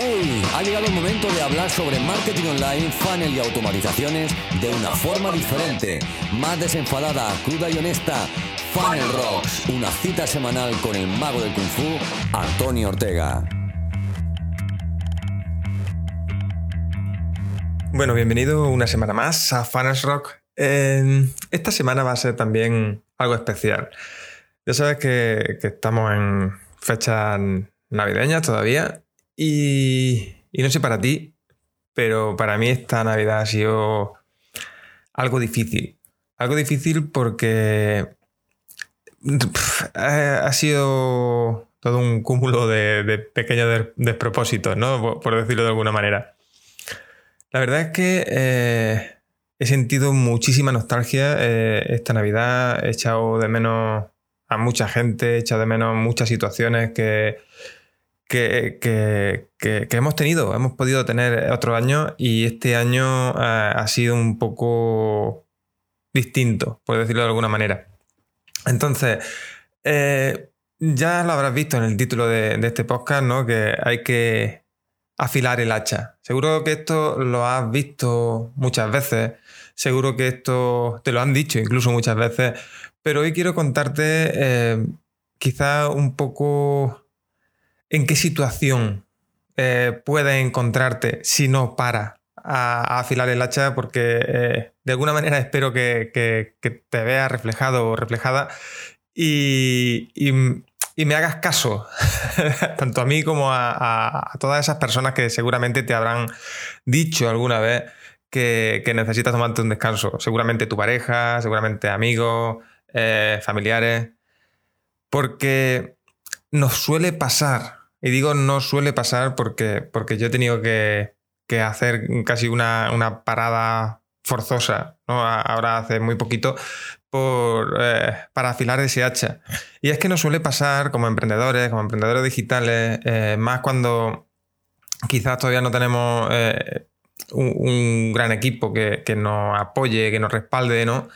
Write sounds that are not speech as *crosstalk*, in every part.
¡Hey! Ha llegado el momento de hablar sobre marketing online, funnel y automatizaciones de una forma diferente, más desenfadada, cruda y honesta. Funnel Rocks, una cita semanal con el mago del Kung Fu, Antonio Ortega. Bueno, bienvenido una semana más a Funnels Rock. Eh, esta semana va a ser también algo especial. Ya sabes que, que estamos en fechas navideñas todavía y, no sé para ti, pero para mí esta Navidad ha sido algo difícil. Algo difícil porque ha sido todo un cúmulo de, pequeños des- despropósitos, ¿no? Por, por decirlo de alguna manera. La verdad es que eh, he sentido muchísima nostalgia eh, esta Navidad. He echado de menos a mucha gente, he echado de menos muchas situaciones que, que, que- que- hemos tenido, hemos podido tener otro año y este año eh, ha sido un poco distinto, por decirlo de alguna manera. Entonces, eh, ya lo habrás visto en el título de, de este podcast, ¿no? Que hay que afilar el hacha. Seguro que esto lo has visto muchas veces, seguro que esto te lo han dicho incluso muchas veces, pero hoy quiero contarte eh, quizá un poco en qué situación eh, puedes encontrarte si no para a, afilar el hacha, porque eh, de alguna manera espero que, que- te veas reflejado o reflejada y, y- me hagas caso, *laughs* tanto a mí como a todas esas personas que seguramente te habrán dicho alguna vez que, que necesitas tomarte un descanso. Seguramente tu pareja, seguramente amigos, eh, familiares, porque nos suele pasar, y digo no suele pasar porque, porque yo he tenido que, que hacer casi una, una parada forzosa, ¿no? Ahora hace muy poquito, por, eh, para afilar ese hacha. Y es que nos suele pasar como emprendedores, como emprendedores digitales, eh, más cuando quizás todavía no tenemos eh, un, un gran equipo que, que nos apoye, que nos respalde, ¿no?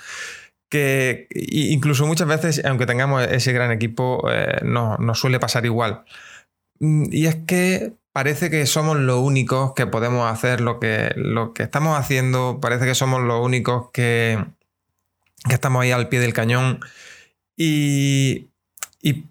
Que incluso muchas veces, aunque tengamos ese gran equipo, eh, no- nos suele pasar igual. Mm, Y es que parece que somos los únicos que podemos hacer lo que, lo que estamos haciendo, parece que somos los únicos que, que estamos ahí al pie del cañón y, y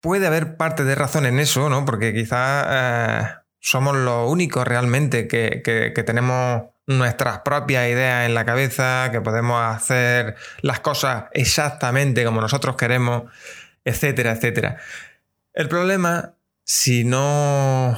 puede haber parte de razón en eso, ¿no? Porque quizás eh, somos los únicos realmente que, que- que tenemos nuestras propias ideas en la cabeza, que podemos hacer las cosas exactamente como nosotros queremos, etcétera, etcétera. El problema, si no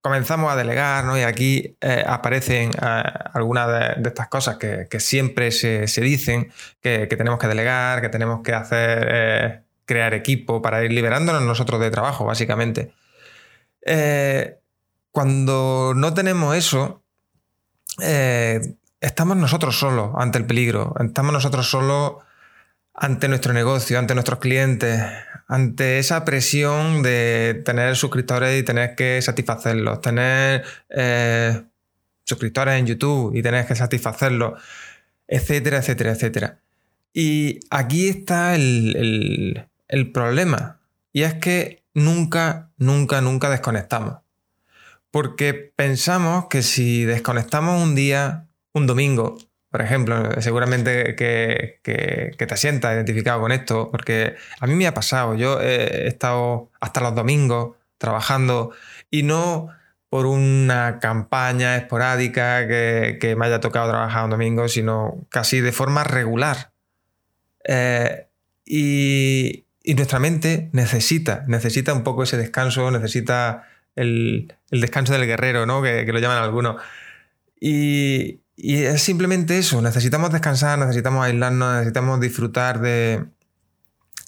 comenzamos a delegar, ¿no? Y aquí eh, aparecen eh, algunas de, estas cosas que, siempre se, dicen, que, tenemos que delegar, que tenemos que hacer, eh, crear equipo para ir liberándonos nosotros de trabajo, básicamente. Cuando no tenemos eso, estamos nosotros solos ante el peligro, estamos nosotros solos ante nuestro negocio, ante nuestros clientes, ante esa presión de tener suscriptores y tener que satisfacerlos, tener eh, suscriptores en YouTube y tener que satisfacerlos, etcétera, etcétera, etcétera. Y aquí está el, el- el problema. Y es que nunca, nunca, nunca desconectamos. Porque pensamos que si desconectamos un día, un domingo, por ejemplo, seguramente que, que- te sientas identificado con esto, porque a mí me ha pasado. Yo he estado hasta los domingos trabajando y no por una campaña esporádica que, que me haya tocado trabajar un domingo, sino casi de forma regular. Eh, y, y nuestra mente necesita, necesita un poco ese descanso, necesita el, el descanso del guerrero, ¿no? Que lo llaman algunos. Y, y es simplemente eso, necesitamos descansar, necesitamos aislarnos, necesitamos disfrutar de,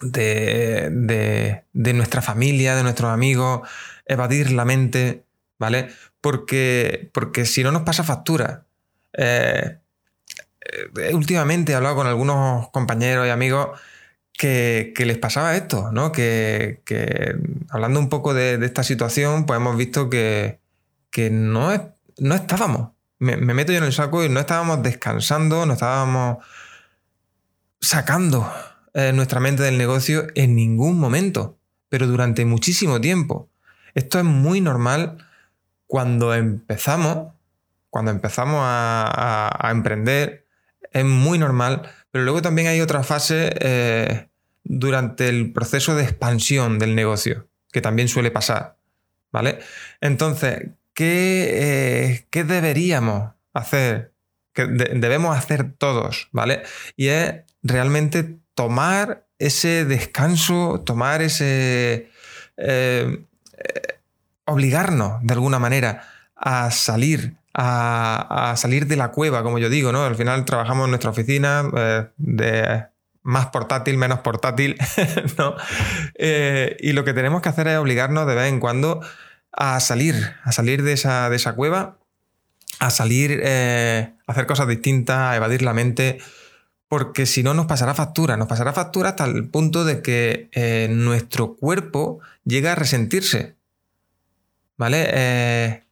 de, de- nuestra familia, de nuestros amigos, evadir la mente, ¿vale? Porque, porque si no nos pasa factura. Eh, eh, últimamente he hablado con algunos compañeros y amigos que, que les pasaba esto, ¿no? Que, que hablando un poco de, de esta situación, pues hemos visto que, que no, es- no estábamos. Me, me meto yo en el saco y no estábamos descansando, no estábamos sacando eh, nuestra mente del negocio en ningún momento, pero durante muchísimo tiempo. Esto es muy normal cuando empezamos, cuando empezamos a, emprender, es muy normal, pero luego también hay otra fase eh, durante el proceso de expansión del negocio, que también suele pasar. ¿Vale? Entonces, ¿qué, eh, deberíamos hacer? Que debemos hacer todos, ¿vale? Y es realmente tomar ese descanso, tomar ese... Eh, obligarnos de alguna manera a salir, a, salir de la cueva, como yo digo, ¿no? Al final trabajamos en nuestra oficina eh, de más portátil, menos portátil, *laughs* ¿no? Eh, y lo que tenemos que hacer es obligarnos de vez en cuando a salir, a salir de esa, de esa cueva, a salir, eh, a hacer cosas distintas, a evadir la mente, porque si no nos pasará factura, nos pasará factura hasta el punto de que nuestro cuerpo llega a resentirse ¿vale? Eh,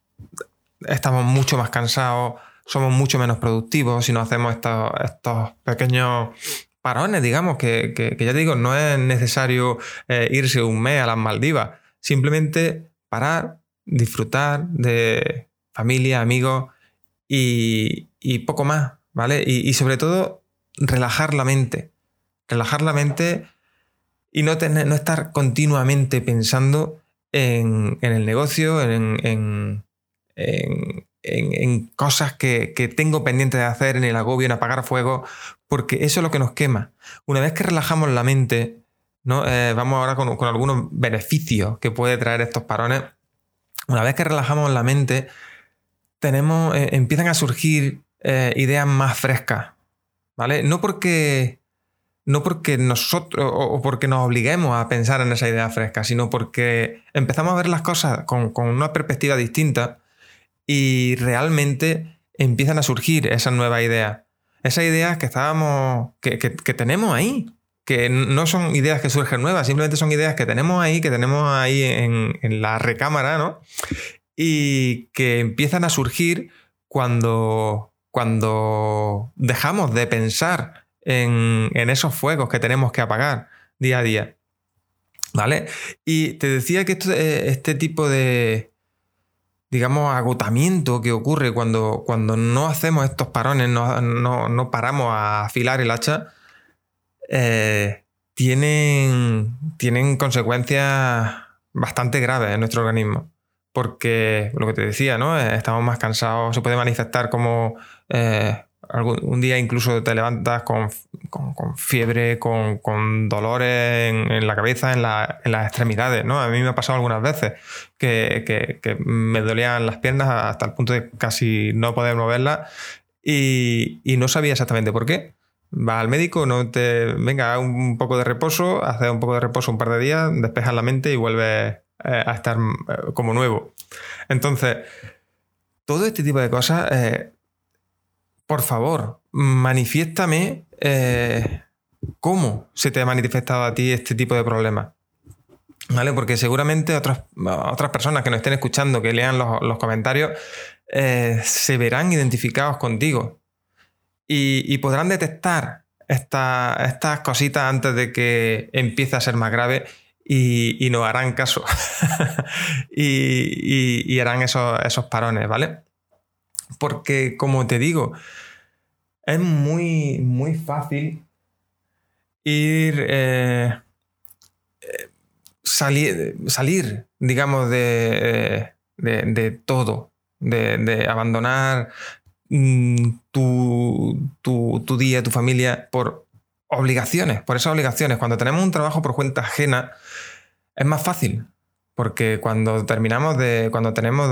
estamos mucho más cansados, somos mucho menos productivos si no hacemos estos, estos pequeños parones, digamos, que, que, ya digo, no es necesario eh, irse un mes a las Maldivas, simplemente parar, disfrutar de familia, amigos y, poco más, ¿vale? Y, sobre todo relajar la mente, relajar la mente y no, tener, no estar continuamente pensando en, el negocio, en, cosas que, tengo pendiente de hacer, en el agobio, en apagar fuego, porque eso es lo que nos quema. Una vez que relajamos la mente, ¿no? Eh, vamos ahora con, algunos beneficios que puede traer estos parones. Una vez que relajamos la mente, tenemos, eh, empiezan a surgir eh, ideas más frescas. ¿Vale? No porque no porque nosotros o porque nos obliguemos a pensar en esa idea fresca, sino porque empezamos a ver las cosas con, una perspectiva distinta y realmente empiezan a surgir esas nuevas ideas. Esas ideas que estábamos, que, tenemos ahí, que no son ideas que surgen nuevas, simplemente son ideas que tenemos ahí, que tenemos ahí en, en la recámara, ¿no? Y que empiezan a surgir cuando, cuando dejamos de pensar en, esos fuegos que tenemos que apagar día a día. ¿Vale? Y te decía que eh, este tipo de, digamos, agotamiento que ocurre cuando, cuando no hacemos estos parones, no, paramos a afilar el hacha, eh, tienen, tienen consecuencias bastante graves en nuestro organismo. Porque lo que te decía, ¿no? Eh, estamos más cansados, se puede manifestar como un día incluso te levantas con, fiebre, con, dolores en, la cabeza, en, las extremidades, ¿no? A mí me ha pasado algunas veces que, me dolían las piernas hasta el punto de casi no poder moverlas y, no sabía exactamente por qué. Va al médico, no te. Venga, un poco de reposo, haces un poco de reposo un par de días, despejas la mente y vuelves eh, a estar eh, como nuevo. Entonces, todo este tipo de cosas eh, por favor, manifiéstame cómo se te ha manifestado a ti este tipo de problemas. ¿Vale? Porque seguramente otras, otras personas que nos estén escuchando, que lean los, comentarios, eh, se verán identificados contigo y, podrán detectar estas cositas antes de que empiece a ser más grave y, y nos harán caso *laughs* y, harán esos, esos parones, ¿vale? Porque, como te digo, es muy, muy fácil ir. Eh, eh, salir, salir, digamos, de, de, todo, de, abandonar mm, tu, tu, tu, día, tu familia, por obligaciones, por esas obligaciones. Cuando tenemos un trabajo por cuenta ajena, es más fácil, porque cuando terminamos de, cuando tenemos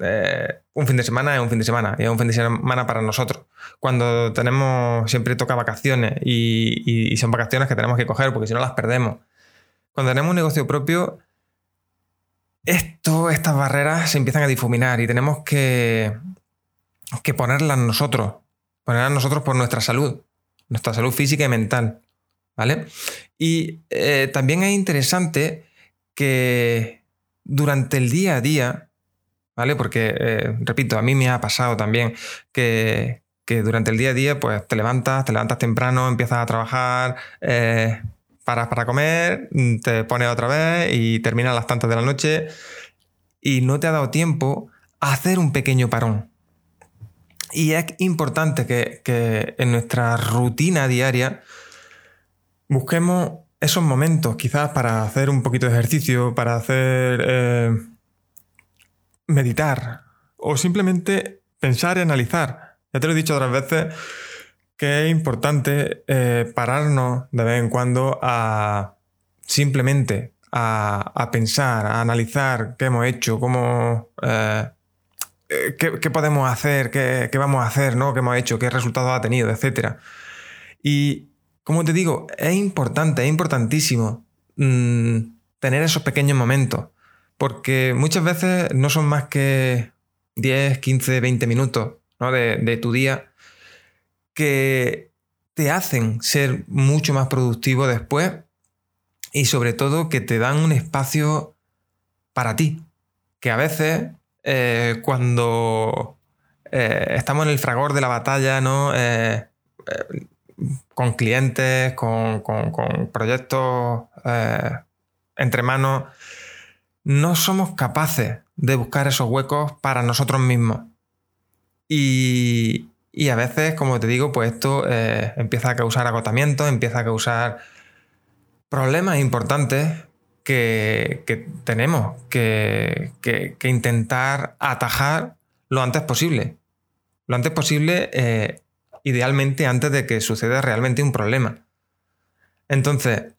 eh, un fin de semana es un fin de semana y es un fin de semana para nosotros. Cuando tenemos, siempre toca vacaciones y, son vacaciones que tenemos que coger porque si no las perdemos. Cuando tenemos un negocio propio, esto, estas barreras se empiezan a difuminar y tenemos que, que ponerlas nosotros, ponerlas nosotros por nuestra salud, nuestra salud física y mental. ¿Vale? Y eh, también es interesante que durante el día a día ¿vale? Porque, eh, repito, a mí me ha pasado también que, durante el día a día, pues te levantas, te levantas temprano, empiezas a trabajar, eh, paras para comer, te pones otra vez y terminas las tantas de la noche y no te ha dado tiempo hacer un pequeño parón. Y es importante que, en nuestra rutina diaria busquemos esos momentos, quizás para hacer un poquito de ejercicio, para hacer eh, meditar o simplemente pensar y analizar. Ya te lo he dicho otras veces que es importante eh, pararnos de vez en cuando a simplemente a, pensar, a analizar qué hemos hecho, cómo, eh, eh, qué, podemos hacer, qué, vamos a hacer, ¿no? qué hemos hecho, qué resultados ha tenido, etc. Y, como te digo, es importante, es importantísimo mm, tener esos pequeños momentos, porque muchas veces no son más que 10, 15, 20 minutos de, de tu día que te hacen ser mucho más productivo después y sobre todo que te dan un espacio para ti. Que a veces eh, cuando eh, estamos en el fragor de la batalla, ¿no? Eh, con clientes, con, proyectos entre manos, no somos capaces de buscar esos huecos para nosotros mismos. Y, y a veces, como te digo, pues esto empieza a causar agotamiento, empieza a causar problemas importantes que, tenemos que, intentar atajar lo antes posible. Lo antes posible, eh, idealmente antes de que suceda realmente un problema. Entonces,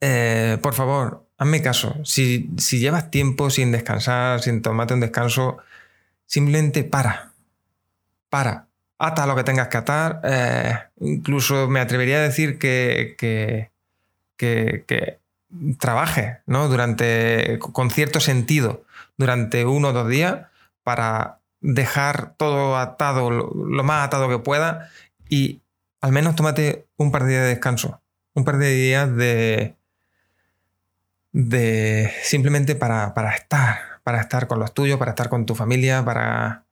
eh, por favor, hazme caso. Si, llevas tiempo sin descansar, sin tomarte un descanso, simplemente para. Para. Ata lo que tengas que atar. Eh, incluso me atrevería a decir que que, trabaje ¿no? durante, con cierto sentido durante uno o dos días para dejar todo atado, lo, más atado que pueda y al menos tómate un par de días de descanso, un par de días de, simplemente para, estar, para estar con los tuyos, para estar con tu familia, para...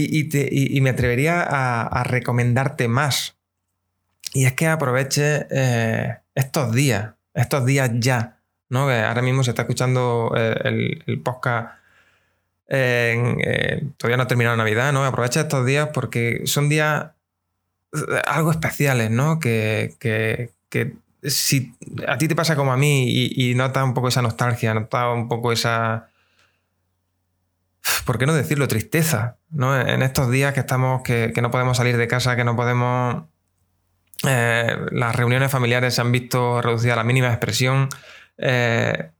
Y, me atrevería a, recomendarte más. Y es que aproveche eh, estos días, estos días ya, ¿no? Que ahora mismo se está escuchando eh, el, podcast. Eh, todavía no ha terminado Navidad, ¿no? Aprovecha estos días porque son días eh, algo especiales, ¿no? Que, si a ti te pasa como a mí y, y notas un poco esa nostalgia, notas un poco esa. ¿Por qué no decirlo? Tristeza, ¿no? En estos días que estamos, que, que no podemos salir de casa, que no podemos eh, las reuniones familiares se han visto reducidas a la mínima expresión. Eh,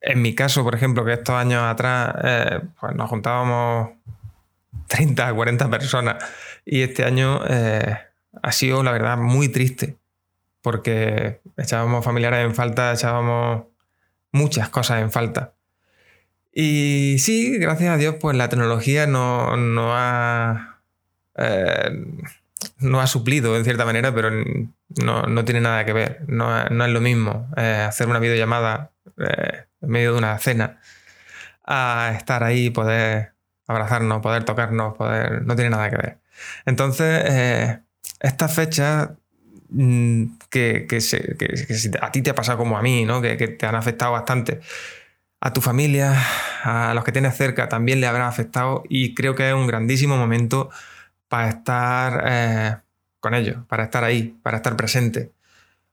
en mi caso, por ejemplo, que estos años atrás eh, pues nos juntábamos 30, 40 personas y este año ha sido, la verdad, muy triste porque echábamos familiares en falta, echábamos muchas cosas en falta. Y sí, gracias a Dios, pues la tecnología no, no ha no ha suplido en cierta manera, pero no, tiene nada que ver. No, es lo mismo eh, hacer una videollamada eh, en medio de una cena a estar ahí, poder abrazarnos, poder tocarnos, poder. No tiene nada que ver. Entonces, eh, estas fechas mm, que, a ti te ha pasado como a mí, ¿no? que, que te han afectado bastante. A tu familia, a los que tienes cerca también le habrá afectado y creo que es un grandísimo momento para estar eh, con ellos, para estar ahí, para estar presente,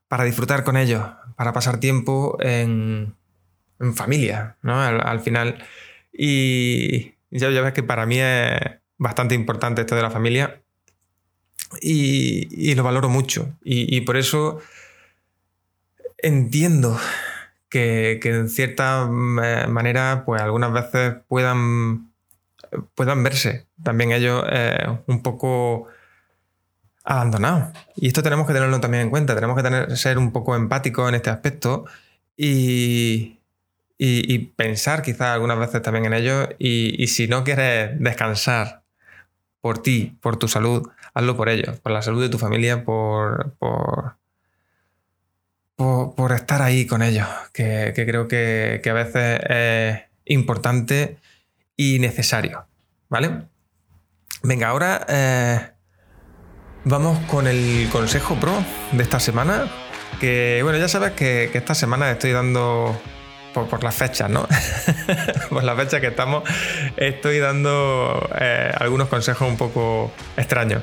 para disfrutar con ellos, para pasar tiempo en, familia, ¿no? Al, final. Y ya, ves que para mí es bastante importante esto de la familia y, lo valoro mucho. Y, por eso entiendo que, que, en cierta manera, pues algunas veces puedan puedan verse también ellos eh, un poco abandonados. Y esto tenemos que tenerlo también en cuenta, tenemos que ser un poco empáticos en este aspecto y, pensar quizás algunas veces también en ellos y, si no quieres descansar por ti, por tu salud, hazlo por ellos, por la salud de tu familia, por, por, por, estar ahí con ellos, que, creo que, que a veces es importante y necesario. ¿Vale? Venga, ahora eh, vamos con el consejo pro de esta semana. Que bueno, ya sabes que, esta semana estoy dando por, las fechas, ¿no? *laughs* por las fechas que estamos, estoy dando eh, algunos consejos un poco extraños.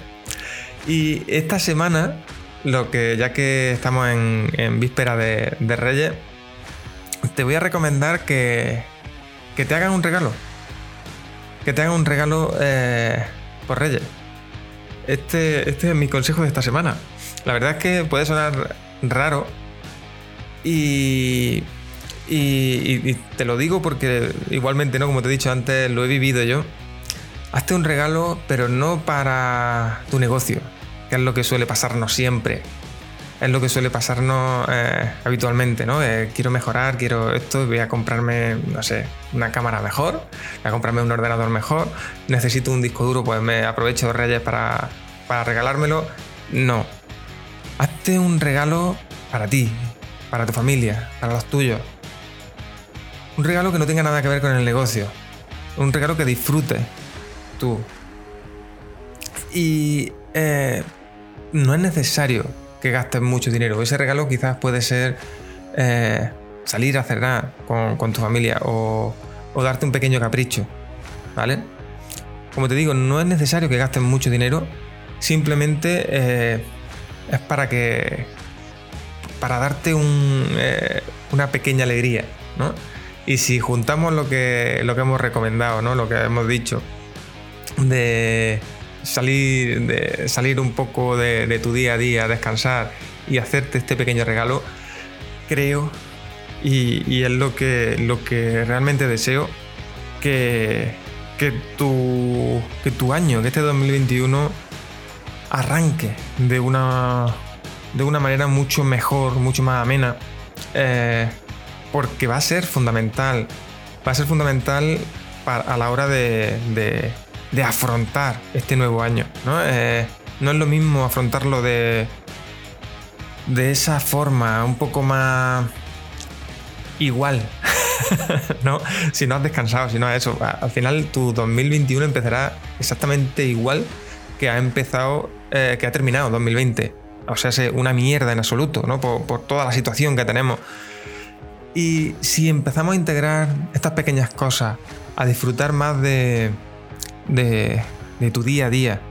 Y esta semana, lo que ya que estamos en, víspera de, Reyes, te voy a recomendar que, que, te hagan un regalo. Que te hagan un regalo eh, por Reyes. Este, este es mi consejo de esta semana. La verdad es que puede sonar raro y y, te lo digo porque igualmente, ¿no? Como te he dicho antes, lo he vivido yo. Hazte un regalo, pero no para tu negocio, que es lo que suele pasarnos siempre. Es lo que suele pasarnos eh, habitualmente, ¿no? Quiero mejorar, quiero esto, voy a comprarme, no sé, una cámara mejor, voy a comprarme un ordenador mejor, necesito un disco duro, pues me aprovecho de Reyes para, para regalármelo. No. Hazte un regalo para ti, para tu familia, para los tuyos un regalo que no tenga nada que ver con el negocio. Un regalo que disfrutes tú. Y eh, no es necesario que gastes mucho dinero. Ese regalo quizás puede ser eh, salir a cenar con, tu familia o, darte un pequeño capricho. ¿Vale? Como te digo, no es necesario que gastes mucho dinero. Simplemente eh, es para que. para darte una pequeña alegría. ¿no? Y si juntamos lo que, lo que hemos recomendado, ¿no? lo que hemos dicho, de salir, de salir un poco de, tu día a día, descansar y hacerte este pequeño regalo, creo, y, es lo que, lo que realmente deseo, que, que, tu, que tu año, que este 2021 arranque de una, de una manera mucho mejor, mucho más amena. Eh, porque va a ser fundamental. Va a ser fundamental a la hora de, afrontar este nuevo año. ¿no? Eh, no es lo mismo afrontarlo de, de esa forma, un poco más igual. *laughs* ¿no? Si no has descansado, si no has eso. Al final tu 2021 empezará exactamente igual que ha empezado, eh, que ha terminado 2020. O sea, es una mierda en absoluto, ¿no? Por toda la situación que tenemos. Y si empezamos a integrar estas pequeñas cosas, a disfrutar más de, de, tu día a día,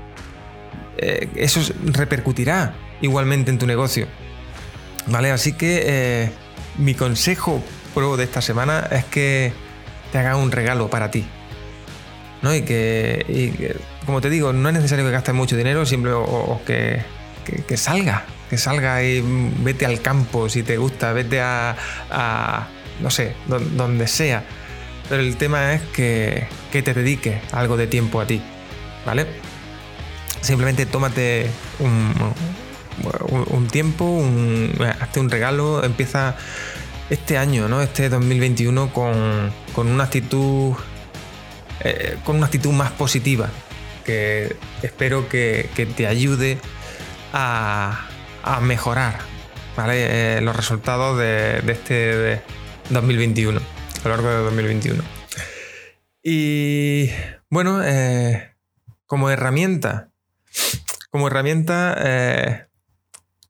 eh, eso repercutirá igualmente en tu negocio. ¿Vale? Así que eh, mi consejo pro de esta semana es que te hagas un regalo para ti. ¿no? Y, que, como te digo, no es necesario que gastes mucho dinero, simplemente o, que, que, que salga que salga y vete al campo si te gusta, vete a, no sé, donde sea. Pero el tema es que, que te dediques algo de tiempo a ti, ¿vale? Simplemente tómate un, tiempo, hazte un regalo, empieza este año, ¿no? Este 2021 con, con una actitud eh, con una actitud más positiva que espero que, que te ayude a, a mejorar ¿vale? Eh, los resultados de, este 2021, a lo largo de 2021. Y bueno, eh, como herramienta, como herramienta, eh,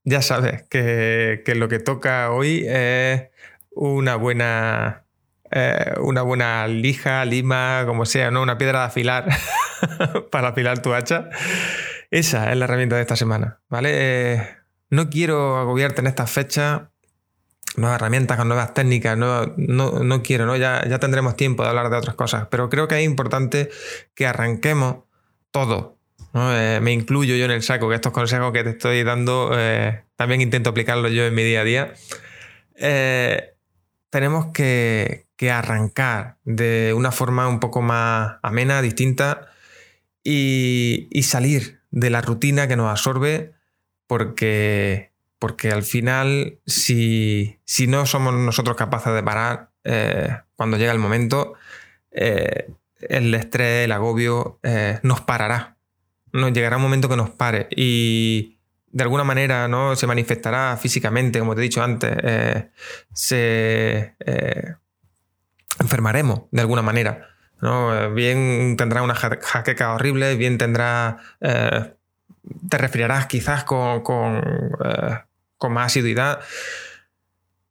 ya sabes que, lo que toca hoy es una buena, una buena lija, lima, como sea, ¿no? Una piedra de afilar *laughs* para afilar tu hacha. Esa es la herramienta de esta semana, ¿vale? no quiero agobiarte en esta fecha nuevas herramientas, con nuevas técnicas, no, no, quiero, ¿no? Ya, ya tendremos tiempo de hablar de otras cosas, pero creo que es importante que arranquemos todo. Eh, me incluyo yo en el saco, que estos consejos que te estoy dando eh, también intento aplicarlos yo en mi día a día. Eh, tenemos que, que, arrancar de una forma un poco más amena, distinta y salir de la rutina que nos absorbe porque, porque al final, si, no somos nosotros capaces de parar eh, cuando llega el momento, eh, el estrés, el agobio eh, nos parará. Nos llegará un momento que nos pare y de alguna manera ¿no? se manifestará físicamente, como te he dicho antes, se enfermaremos de alguna manera. ¿no? Bien tendrá una jaqueca horrible, bien tendrá te resfriarás quizás con, con más asiduidad.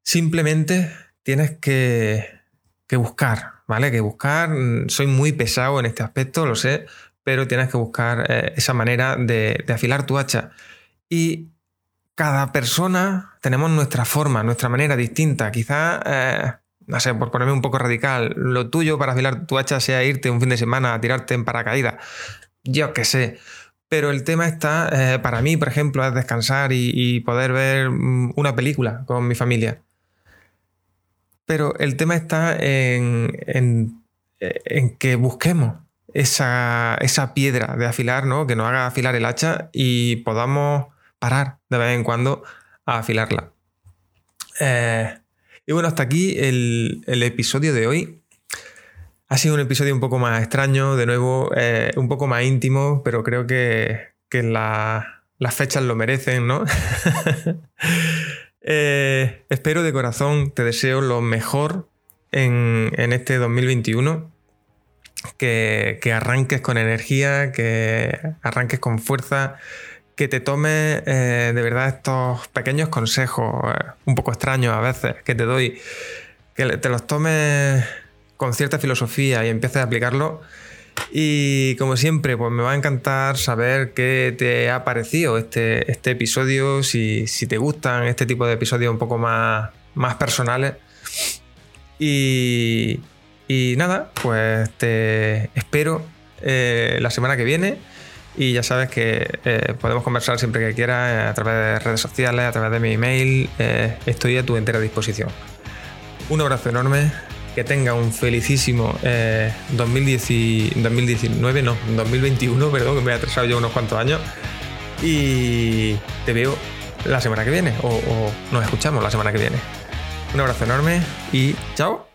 Simplemente tienes que, que buscar, ¿vale? Que buscar, mm, soy muy pesado en este aspecto, lo sé, pero tienes que buscar eh, esa manera de, afilar tu hacha. Y cada persona tenemos nuestra forma, nuestra manera distinta. Quizás, eh, no sé, por ponerme un poco radical, lo tuyo para afilar tu hacha sea irte un fin de semana a tirarte en paracaídas. Yo qué sé. Pero el tema está, eh, para mí, por ejemplo, es descansar y, poder ver mm, una película con mi familia. Pero el tema está en, en que busquemos esa, piedra de afilar, ¿no? Que nos haga afilar el hacha y podamos parar de vez en cuando a afilarla. Eh, y bueno, hasta aquí el, episodio de hoy. Ha sido un episodio un poco más extraño, de nuevo, eh, un poco más íntimo, pero creo que, que la, las fechas lo merecen, ¿no? *laughs* Eh, espero de corazón, te deseo lo mejor en, en este 2021. Que, que, arranques con energía, que arranques con fuerza, que te tomes eh, de verdad estos pequeños consejos, eh, un poco extraños a veces, que te doy, que te los tomes con cierta filosofía y empieces a aplicarlo y como siempre, pues me va a encantar saber qué te ha parecido este, este episodio, si, si, te gustan este tipo de episodios un poco más, más personales. Y, y, nada, pues te espero eh, la semana que viene. Y ya sabes que eh, podemos conversar siempre que quieras a través de redes sociales, a través de mi email. Eh, estoy a tu entera disposición. Un abrazo enorme que tenga un felicísimo eh, 2010, 2019, no, 2021, perdón, que me he atrasado yo unos cuantos años. Y te veo la semana que viene, o nos escuchamos la semana que viene. Un abrazo enorme y chao.